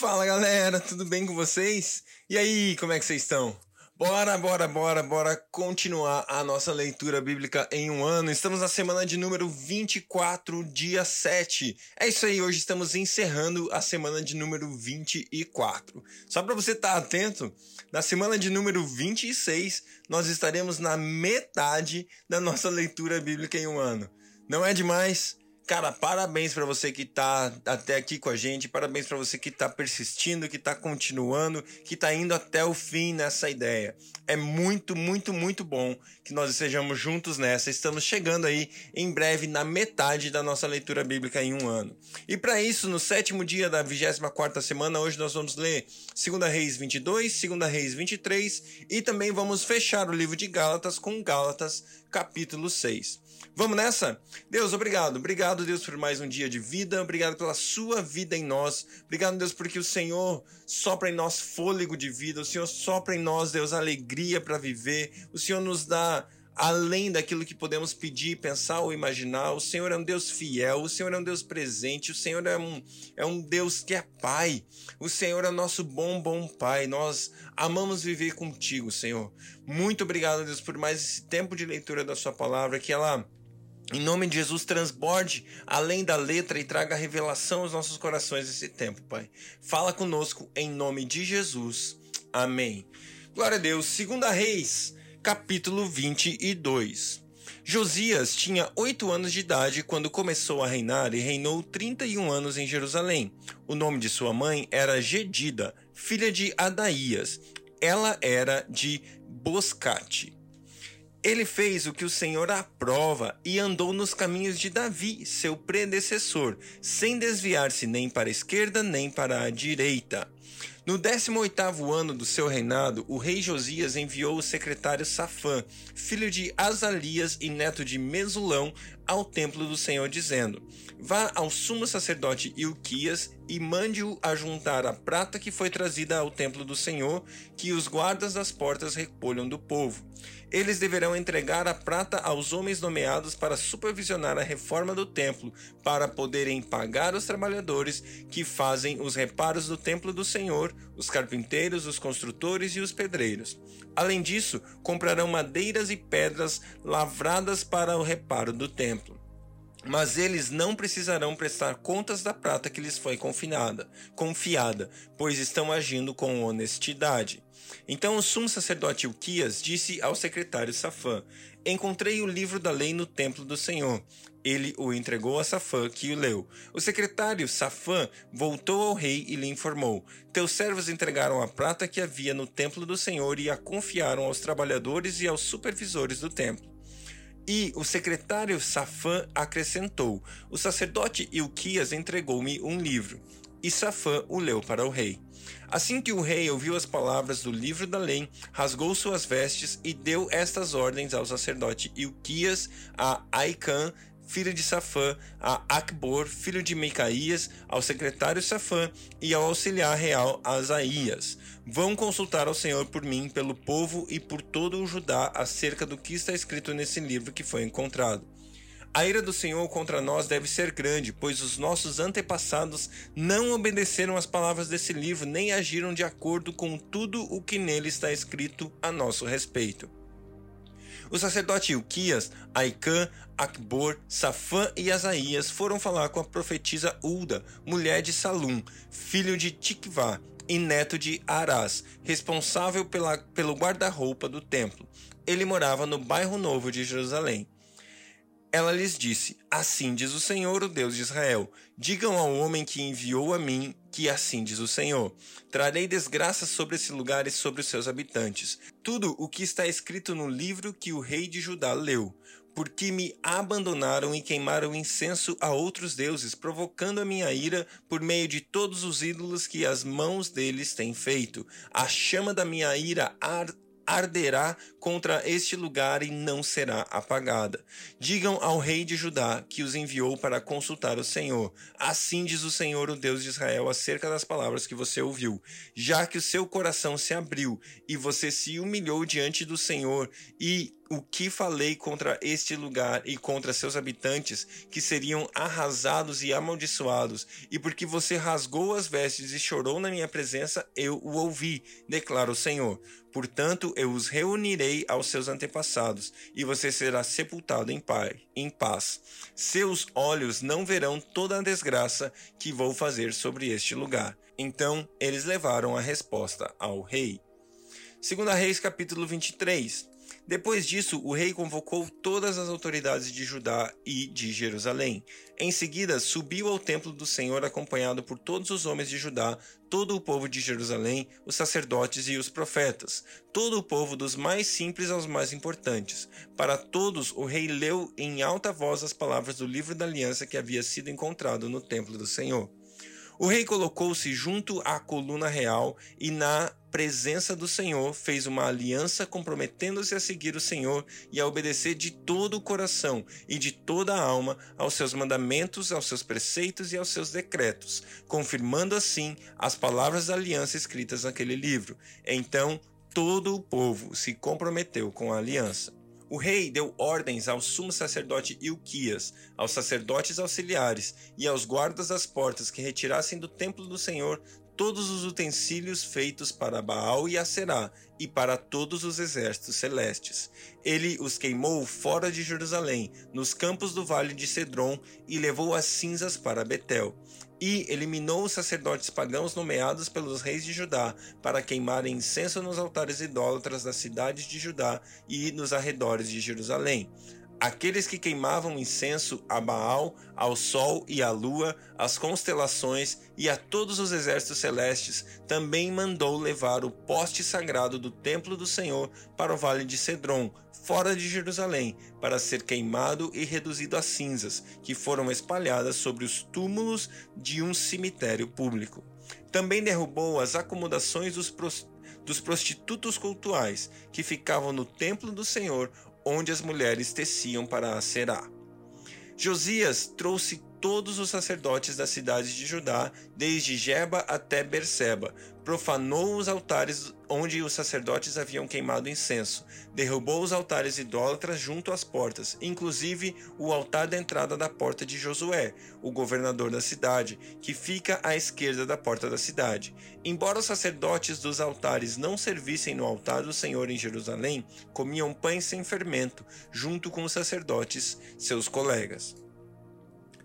Fala galera, tudo bem com vocês? E aí, como é que vocês estão? Bora, bora, bora, bora continuar a nossa leitura bíblica em um ano. Estamos na semana de número 24, dia 7. É isso aí, hoje estamos encerrando a semana de número 24. Só para você estar tá atento, na semana de número 26, nós estaremos na metade da nossa leitura bíblica em um ano. Não é demais? Cara, parabéns para você que tá até aqui com a gente, parabéns para você que tá persistindo, que tá continuando, que tá indo até o fim nessa ideia. É muito, muito, muito bom que nós estejamos juntos nessa. Estamos chegando aí em breve na metade da nossa leitura bíblica em um ano. E para isso, no sétimo dia da 24 semana, hoje nós vamos ler 2 Reis 22, 2 Reis 23 e também vamos fechar o livro de Gálatas com Gálatas capítulo 6. Vamos nessa? Deus, obrigado. Obrigado, Deus, por mais um dia de vida. Obrigado pela sua vida em nós. Obrigado, Deus, porque o Senhor sopra em nós fôlego de vida. O Senhor sopra em nós, Deus, alegria para viver. O Senhor nos dá além daquilo que podemos pedir, pensar ou imaginar. O Senhor é um Deus fiel, o Senhor é um Deus presente, o Senhor é um, é um Deus que é Pai. O Senhor é nosso bom, bom Pai. Nós amamos viver contigo, Senhor. Muito obrigado, Deus, por mais esse tempo de leitura da Sua palavra, que ela em nome de Jesus, transborde além da letra e traga revelação aos nossos corações esse tempo, Pai. Fala conosco em nome de Jesus. Amém. Glória a Deus. Segunda Reis, capítulo 22. Josias tinha oito anos de idade quando começou a reinar e reinou 31 anos em Jerusalém. O nome de sua mãe era Gedida, filha de Adaías. Ela era de Boscate. Ele fez o que o Senhor aprova e andou nos caminhos de Davi, seu predecessor, sem desviar-se nem para a esquerda nem para a direita. No 18º ano do seu reinado, o rei Josias enviou o secretário Safã, filho de Azalias e neto de Mesulão, ao templo do Senhor, dizendo: Vá ao sumo sacerdote Ilquias e mande-o ajuntar a prata que foi trazida ao templo do Senhor, que os guardas das portas recolham do povo. Eles deverão entregar a prata aos homens nomeados para supervisionar a reforma do templo, para poderem pagar os trabalhadores que fazem os reparos do templo do Senhor, os carpinteiros, os construtores e os pedreiros. Além disso, comprarão madeiras e pedras lavradas para o reparo do templo. Mas eles não precisarão prestar contas da prata que lhes foi confinada, confiada, pois estão agindo com honestidade. Então o sumo sacerdote Ilquias disse ao secretário Safã: Encontrei o livro da lei no templo do Senhor. Ele o entregou a Safã, que o leu. O secretário Safã voltou ao rei e lhe informou: Teus servos entregaram a prata que havia no templo do Senhor e a confiaram aos trabalhadores e aos supervisores do templo. E o secretário Safã acrescentou: O sacerdote Ilquias entregou-me um livro. E Safã o leu para o rei. Assim que o rei ouviu as palavras do livro da lei, rasgou suas vestes e deu estas ordens ao sacerdote Ilquias, a Aicã, filho de Safã, a Acbor, filho de Micaías, ao secretário Safã e ao auxiliar real Asaías. Vão consultar ao Senhor por mim, pelo povo e por todo o Judá acerca do que está escrito nesse livro que foi encontrado. A ira do Senhor contra nós deve ser grande, pois os nossos antepassados não obedeceram às palavras desse livro, nem agiram de acordo com tudo o que nele está escrito a nosso respeito. O sacerdote Ilquias, Aicã, Acbor, Safã e Asaías foram falar com a profetisa Ulda, mulher de Salum, filho de Tikvá e neto de Arás, responsável pela, pelo guarda-roupa do templo. Ele morava no bairro novo de Jerusalém. Ela lhes disse: Assim diz o Senhor, o Deus de Israel: Digam ao homem que enviou a mim que assim diz o Senhor: Trarei desgraça sobre esse lugar e sobre os seus habitantes. Tudo o que está escrito no livro que o rei de Judá leu, porque me abandonaram e queimaram incenso a outros deuses, provocando a minha ira por meio de todos os ídolos que as mãos deles têm feito. A chama da minha ira arderá contra este lugar e não será apagada. Digam ao rei de Judá que os enviou para consultar o Senhor. Assim diz o Senhor, o Deus de Israel, acerca das palavras que você ouviu. Já que o seu coração se abriu e você se humilhou diante do Senhor e o que falei contra este lugar e contra seus habitantes, que seriam arrasados e amaldiçoados, e porque você rasgou as vestes e chorou na minha presença, eu o ouvi, declara o Senhor. Portanto, eu os reunirei aos seus antepassados, e você será sepultado em paz. Seus olhos não verão toda a desgraça que vou fazer sobre este lugar. Então eles levaram a resposta ao rei. Segunda Reis capítulo 23. Depois disso, o rei convocou todas as autoridades de Judá e de Jerusalém. Em seguida, subiu ao templo do Senhor acompanhado por todos os homens de Judá, todo o povo de Jerusalém, os sacerdotes e os profetas, todo o povo dos mais simples aos mais importantes. Para todos, o rei leu em alta voz as palavras do livro da aliança que havia sido encontrado no templo do Senhor. O rei colocou-se junto à coluna real e, na presença do Senhor, fez uma aliança comprometendo-se a seguir o Senhor e a obedecer de todo o coração e de toda a alma aos seus mandamentos, aos seus preceitos e aos seus decretos, confirmando assim as palavras da aliança escritas naquele livro. Então, todo o povo se comprometeu com a aliança. O rei deu ordens ao sumo sacerdote Ilquias, aos sacerdotes auxiliares e aos guardas das portas que retirassem do templo do Senhor todos os utensílios feitos para Baal e Aserá e para todos os exércitos celestes. Ele os queimou fora de Jerusalém, nos campos do vale de Cedron, e levou as cinzas para Betel e eliminou os sacerdotes pagãos nomeados pelos reis de Judá para queimarem incenso nos altares idólatras das cidades de Judá e nos arredores de Jerusalém. Aqueles que queimavam incenso a Baal, ao sol e à lua, às constelações e a todos os exércitos celestes, também mandou levar o poste sagrado do templo do Senhor para o vale de Cedron, fora de Jerusalém, para ser queimado e reduzido a cinzas, que foram espalhadas sobre os túmulos de um cemitério público. Também derrubou as acomodações dos, dos prostitutos cultuais, que ficavam no templo do Senhor, onde as mulheres teciam para a Será. Josias trouxe todos os sacerdotes das cidades de Judá, desde Jeba até Berseba, profanou os altares onde os sacerdotes haviam queimado incenso, derrubou os altares idólatras junto às portas, inclusive o altar da entrada da porta de Josué, o governador da cidade, que fica à esquerda da porta da cidade. Embora os sacerdotes dos altares não servissem no altar do Senhor em Jerusalém, comiam pães sem fermento, junto com os sacerdotes, seus colegas.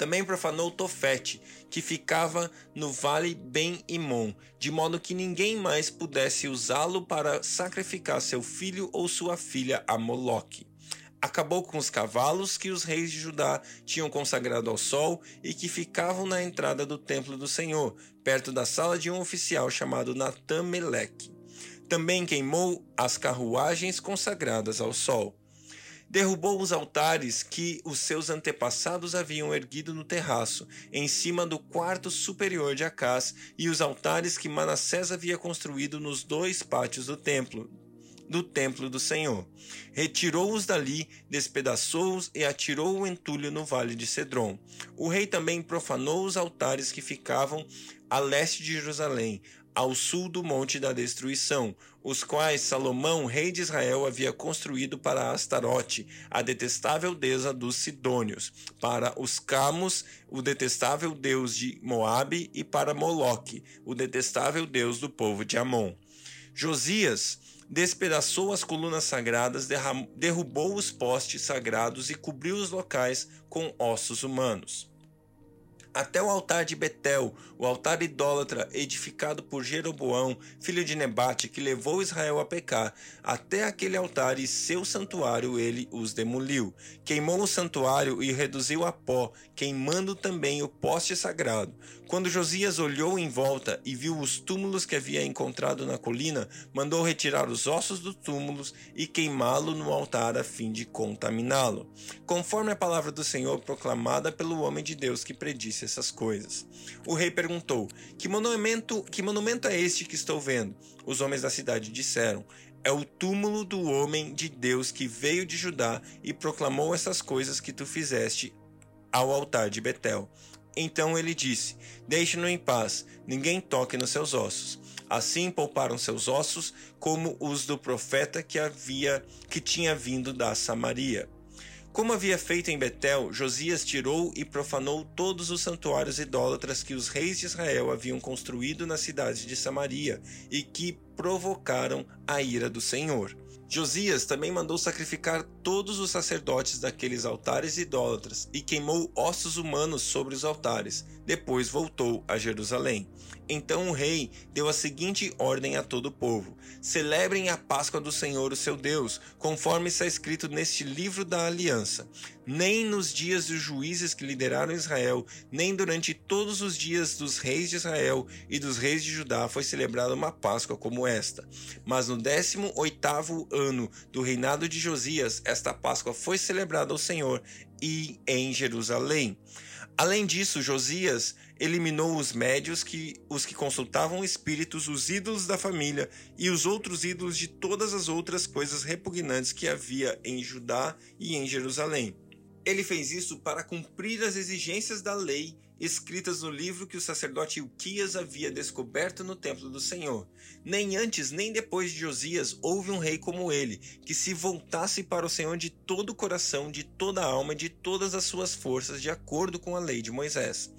Também profanou Tofete, que ficava no vale Ben-Imon, de modo que ninguém mais pudesse usá-lo para sacrificar seu filho ou sua filha a Moloque. Acabou com os cavalos que os reis de Judá tinham consagrado ao sol e que ficavam na entrada do templo do Senhor, perto da sala de um oficial chamado Natan-Meleque. Também queimou as carruagens consagradas ao sol derrubou os altares que os seus antepassados haviam erguido no terraço, em cima do quarto superior de Acás, e os altares que Manassés havia construído nos dois pátios do templo, do templo do Senhor. Retirou-os dali, despedaçou-os e atirou o entulho no vale de Cedron. O rei também profanou os altares que ficavam a leste de Jerusalém, ao sul do Monte da Destruição, os quais Salomão, rei de Israel, havia construído para Astarote, a detestável deusa dos Sidônios, para os Camos, o detestável deus de Moabe, e para Moloque, o detestável deus do povo de Amon. Josias despedaçou as colunas sagradas, derrubou os postes sagrados e cobriu os locais com ossos humanos até o altar de Betel, o altar idólatra edificado por Jeroboão, filho de Nebate, que levou Israel a pecar, até aquele altar e seu santuário ele os demoliu. Queimou o santuário e reduziu a pó, queimando também o poste sagrado. Quando Josias olhou em volta e viu os túmulos que havia encontrado na colina, mandou retirar os ossos dos túmulos e queimá-lo no altar a fim de contaminá-lo, conforme a palavra do Senhor proclamada pelo homem de Deus que predisse essas coisas. O rei perguntou: Que monumento, que monumento é este que estou vendo? Os homens da cidade disseram: é o túmulo do homem de Deus que veio de Judá e proclamou essas coisas que tu fizeste ao altar de Betel. Então ele disse: Deixe-no em paz, ninguém toque nos seus ossos. Assim pouparam seus ossos, como os do profeta que havia que tinha vindo da Samaria. Como havia feito em Betel, Josias tirou e profanou todos os santuários idólatras que os reis de Israel haviam construído na cidade de Samaria e que provocaram a ira do Senhor. Josias também mandou sacrificar todos os sacerdotes daqueles altares idólatras e queimou ossos humanos sobre os altares. Depois voltou a Jerusalém. Então o rei deu a seguinte ordem a todo o povo: Celebrem a Páscoa do Senhor, o seu Deus, conforme está escrito neste livro da aliança. Nem nos dias dos juízes que lideraram Israel, nem durante todos os dias dos reis de Israel e dos reis de Judá foi celebrada uma Páscoa como esta. Mas no décimo oitavo ano do reinado de Josias, esta Páscoa foi celebrada ao Senhor e em Jerusalém. Além disso, Josias eliminou os médios, que, os que consultavam espíritos, os ídolos da família e os outros ídolos de todas as outras coisas repugnantes que havia em Judá e em Jerusalém. Ele fez isso para cumprir as exigências da lei escritas no livro que o sacerdote Ilquias havia descoberto no templo do Senhor. Nem antes nem depois de Josias houve um rei como ele, que se voltasse para o Senhor de todo o coração, de toda a alma, de todas as suas forças, de acordo com a lei de Moisés.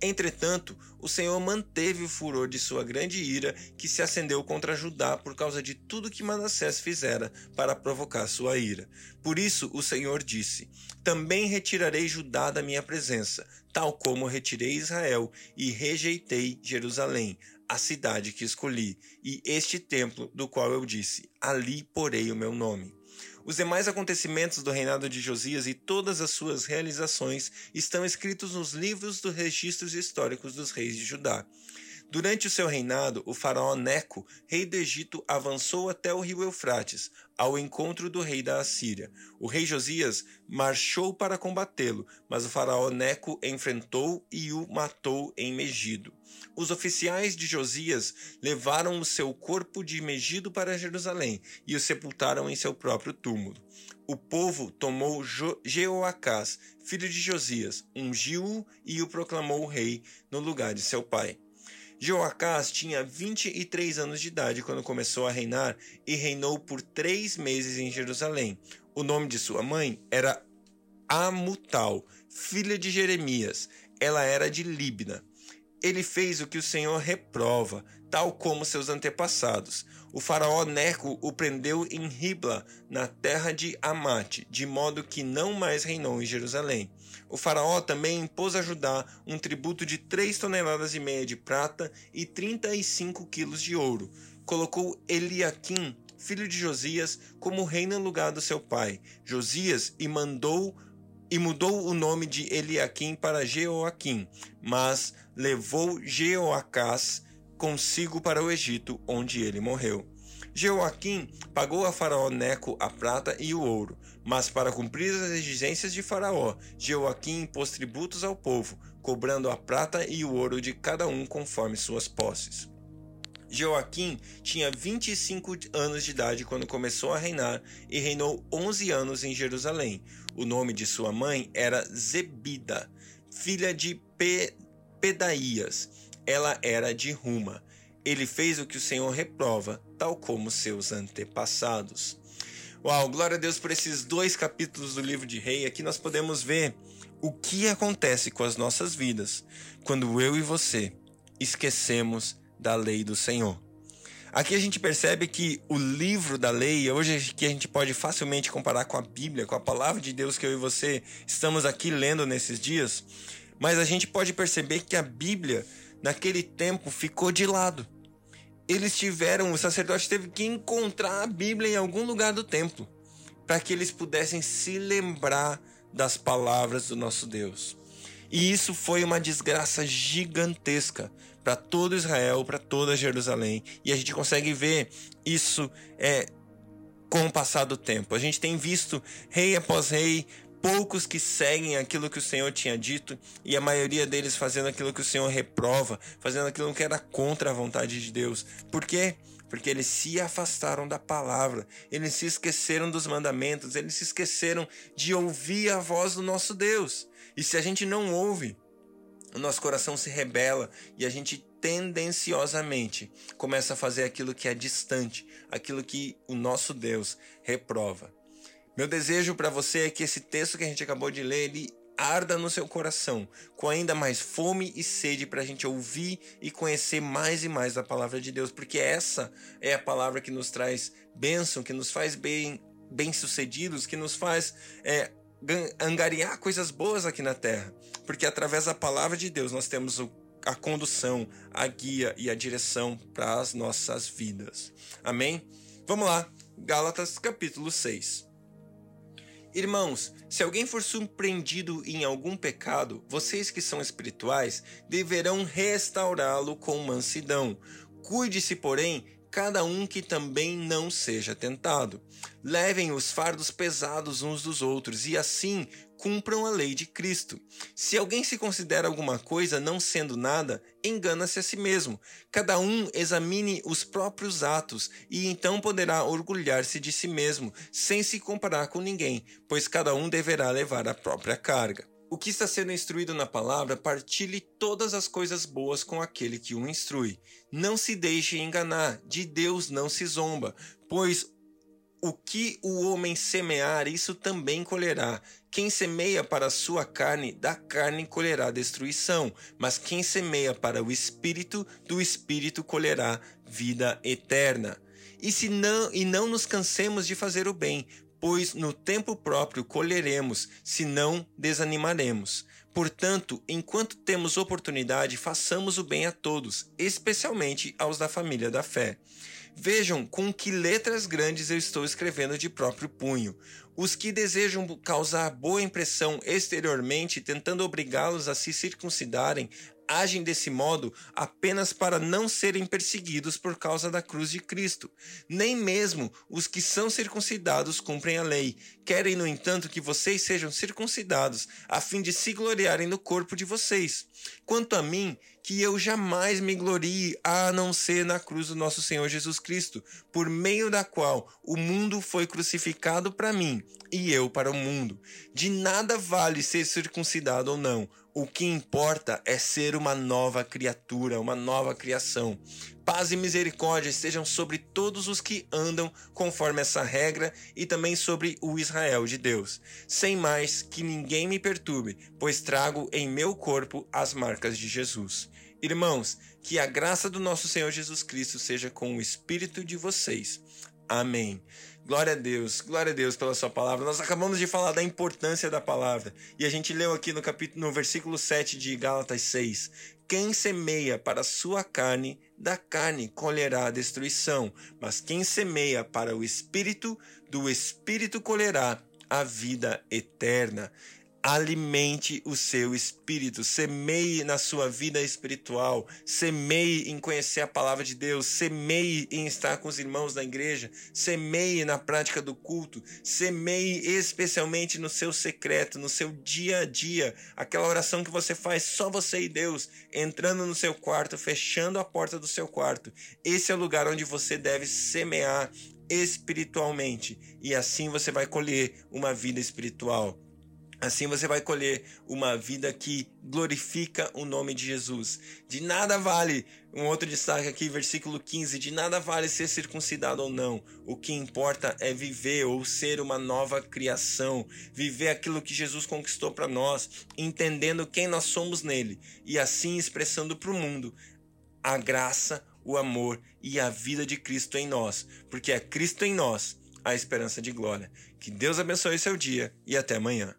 Entretanto, o Senhor manteve o furor de sua grande ira, que se acendeu contra Judá por causa de tudo que Manassés fizera para provocar sua ira. Por isso o Senhor disse: Também retirarei Judá da minha presença, tal como retirei Israel e rejeitei Jerusalém, a cidade que escolhi, e este templo do qual eu disse: Ali porei o meu nome. Os demais acontecimentos do reinado de Josias e todas as suas realizações estão escritos nos livros dos registros históricos dos reis de Judá. Durante o seu reinado, o faraó Neco, rei do Egito, avançou até o rio Eufrates, ao encontro do rei da Assíria. O rei Josias marchou para combatê-lo, mas o faraó Neco enfrentou e o matou em Megido. Os oficiais de Josias levaram o seu corpo de Megido para Jerusalém e o sepultaram em seu próprio túmulo. O povo tomou Jeoacás, filho de Josias, ungiu-o e o proclamou rei no lugar de seu pai. Jeoacás tinha 23 anos de idade quando começou a reinar e reinou por três meses em Jerusalém. O nome de sua mãe era Amutal, filha de Jeremias. Ela era de Libna. Ele fez o que o Senhor reprova, tal como seus antepassados. O faraó Neco o prendeu em Ribla, na terra de Amate, de modo que não mais reinou em Jerusalém. O faraó também impôs a Judá um tributo de três toneladas e meia de prata e 35 quilos de ouro. Colocou Eliaquim, filho de Josias, como rei no lugar do seu pai, Josias, e mandou e mudou o nome de Eliaquim para Jeoaquim, mas levou Jeoacás consigo para o Egito, onde ele morreu. Jeoaquim pagou a Faraó Neco a prata e o ouro, mas para cumprir as exigências de Faraó, Jeoaquim impôs tributos ao povo, cobrando a prata e o ouro de cada um conforme suas posses. Joaquim tinha 25 anos de idade quando começou a reinar e reinou 11 anos em Jerusalém. O nome de sua mãe era Zebida, filha de Pe Pedaías. Ela era de Ruma. Ele fez o que o Senhor reprova, tal como seus antepassados. Uau, glória a Deus por esses dois capítulos do livro de Rei. Aqui nós podemos ver o que acontece com as nossas vidas quando eu e você esquecemos da lei do Senhor. Aqui a gente percebe que o livro da lei, hoje que a gente pode facilmente comparar com a Bíblia, com a palavra de Deus que eu e você estamos aqui lendo nesses dias, mas a gente pode perceber que a Bíblia, naquele tempo, ficou de lado. Eles tiveram, o sacerdote teve que encontrar a Bíblia em algum lugar do templo, para que eles pudessem se lembrar das palavras do nosso Deus. E isso foi uma desgraça gigantesca para todo Israel, para toda Jerusalém. E a gente consegue ver isso é, com o passar do tempo. A gente tem visto rei após rei, poucos que seguem aquilo que o Senhor tinha dito e a maioria deles fazendo aquilo que o Senhor reprova, fazendo aquilo que era contra a vontade de Deus. Por quê? Porque eles se afastaram da palavra, eles se esqueceram dos mandamentos, eles se esqueceram de ouvir a voz do nosso Deus. E se a gente não ouve o nosso coração se rebela e a gente tendenciosamente começa a fazer aquilo que é distante, aquilo que o nosso Deus reprova. Meu desejo para você é que esse texto que a gente acabou de ler, ele arda no seu coração, com ainda mais fome e sede para a gente ouvir e conhecer mais e mais da palavra de Deus, porque essa é a palavra que nos traz bênção, que nos faz bem, bem-sucedidos, que nos faz é, angariar coisas boas aqui na terra, porque através da palavra de Deus nós temos a condução, a guia e a direção para as nossas vidas. Amém? Vamos lá, Gálatas capítulo 6. Irmãos, se alguém for surpreendido em algum pecado, vocês que são espirituais deverão restaurá-lo com mansidão. Cuide-se, porém, cada um que também não seja tentado. Levem os fardos pesados uns dos outros e assim cumpram a lei de Cristo. Se alguém se considera alguma coisa não sendo nada, engana-se a si mesmo. Cada um examine os próprios atos e então poderá orgulhar-se de si mesmo, sem se comparar com ninguém, pois cada um deverá levar a própria carga. O que está sendo instruído na palavra, partilhe todas as coisas boas com aquele que o instrui. Não se deixe enganar, de Deus não se zomba, pois o que o homem semear, isso também colherá. Quem semeia para a sua carne, da carne colherá destruição, mas quem semeia para o espírito, do espírito colherá vida eterna. E se não e não nos cansemos de fazer o bem, pois no tempo próprio colheremos, se não desanimaremos. Portanto, enquanto temos oportunidade, façamos o bem a todos, especialmente aos da família da fé. Vejam com que letras grandes eu estou escrevendo de próprio punho. Os que desejam causar boa impressão exteriormente, tentando obrigá-los a se circuncidarem, agem desse modo apenas para não serem perseguidos por causa da cruz de Cristo. Nem mesmo os que são circuncidados cumprem a lei. Querem, no entanto, que vocês sejam circuncidados, a fim de se gloriarem no corpo de vocês. Quanto a mim, que eu jamais me glorie a não ser na cruz do nosso Senhor Jesus Cristo, por meio da qual o mundo foi crucificado para mim e eu para o mundo. De nada vale ser circuncidado ou não. O que importa é ser uma nova criatura, uma nova criação. Paz e misericórdia estejam sobre todos os que andam conforme essa regra e também sobre o Israel de Deus. Sem mais que ninguém me perturbe, pois trago em meu corpo as marcas de Jesus. Irmãos, que a graça do nosso Senhor Jesus Cristo seja com o espírito de vocês. Amém. Glória a Deus, glória a Deus pela sua palavra. Nós acabamos de falar da importância da palavra. E a gente leu aqui no capítulo no versículo 7 de Gálatas 6. Quem semeia para a sua carne, da carne colherá a destruição, mas quem semeia para o espírito, do espírito colherá a vida eterna alimente o seu espírito, semeie na sua vida espiritual, semeie em conhecer a palavra de Deus, semeie em estar com os irmãos da igreja, semeie na prática do culto, semeie especialmente no seu secreto, no seu dia a dia, aquela oração que você faz só você e Deus, entrando no seu quarto, fechando a porta do seu quarto. Esse é o lugar onde você deve semear espiritualmente. E assim você vai colher uma vida espiritual. Assim você vai colher uma vida que glorifica o nome de Jesus. De nada vale, um outro destaque aqui, versículo 15: de nada vale ser circuncidado ou não. O que importa é viver ou ser uma nova criação, viver aquilo que Jesus conquistou para nós, entendendo quem nós somos nele e assim expressando para o mundo a graça, o amor e a vida de Cristo em nós, porque é Cristo em nós a esperança de glória. Que Deus abençoe seu dia e até amanhã.